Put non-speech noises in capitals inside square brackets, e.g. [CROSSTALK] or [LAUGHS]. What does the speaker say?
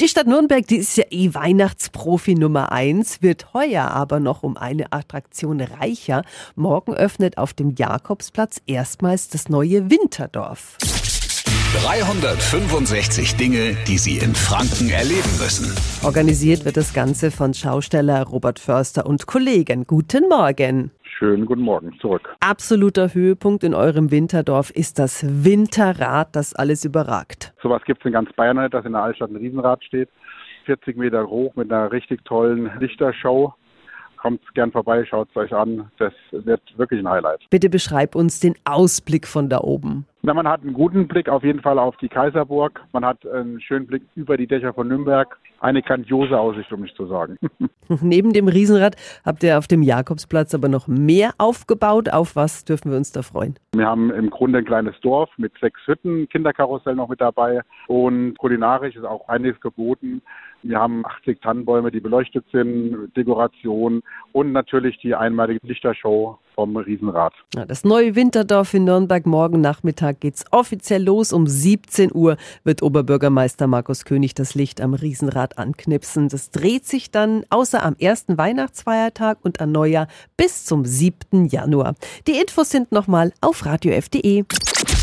Die Stadt Nürnberg, die ist ja eh Weihnachtsprofi Nummer eins, wird heuer aber noch um eine Attraktion reicher. Morgen öffnet auf dem Jakobsplatz erstmals das neue Winterdorf. 365 Dinge, die Sie in Franken erleben müssen. Organisiert wird das Ganze von Schausteller Robert Förster und Kollegen. Guten Morgen. Schönen guten Morgen zurück. Absoluter Höhepunkt in eurem Winterdorf ist das Winterrad, das alles überragt. Sowas gibt es in ganz Bayern nicht, dass in der Altstadt ein Riesenrad steht. 40 Meter hoch mit einer richtig tollen Lichtershow kommt gern vorbei, schaut es euch an. Das wird wirklich ein Highlight. Bitte beschreib uns den Ausblick von da oben. Na, man hat einen guten Blick auf jeden Fall auf die Kaiserburg. Man hat einen schönen Blick über die Dächer von Nürnberg. Eine grandiose Aussicht, um nicht zu sagen. [LAUGHS] [LAUGHS] Neben dem Riesenrad habt ihr auf dem Jakobsplatz aber noch mehr aufgebaut. Auf was dürfen wir uns da freuen? Wir haben im Grunde ein kleines Dorf mit sechs Hütten, Kinderkarussell noch mit dabei und kulinarisch ist auch einiges geboten. Wir haben 80 Tannenbäume, die beleuchtet sind, Dekoration und natürlich die einmalige Lichtershow vom Riesenrad. Das neue Winterdorf in Nürnberg. Morgen Nachmittag geht's offiziell los. Um 17 Uhr wird Oberbürgermeister Markus König das Licht am Riesenrad anknipsen. Das dreht sich dann außer am ersten Weihnachtsfeiertag und an Neujahr bis zum 7. Januar. Die Infos sind nochmal auf radiof.de.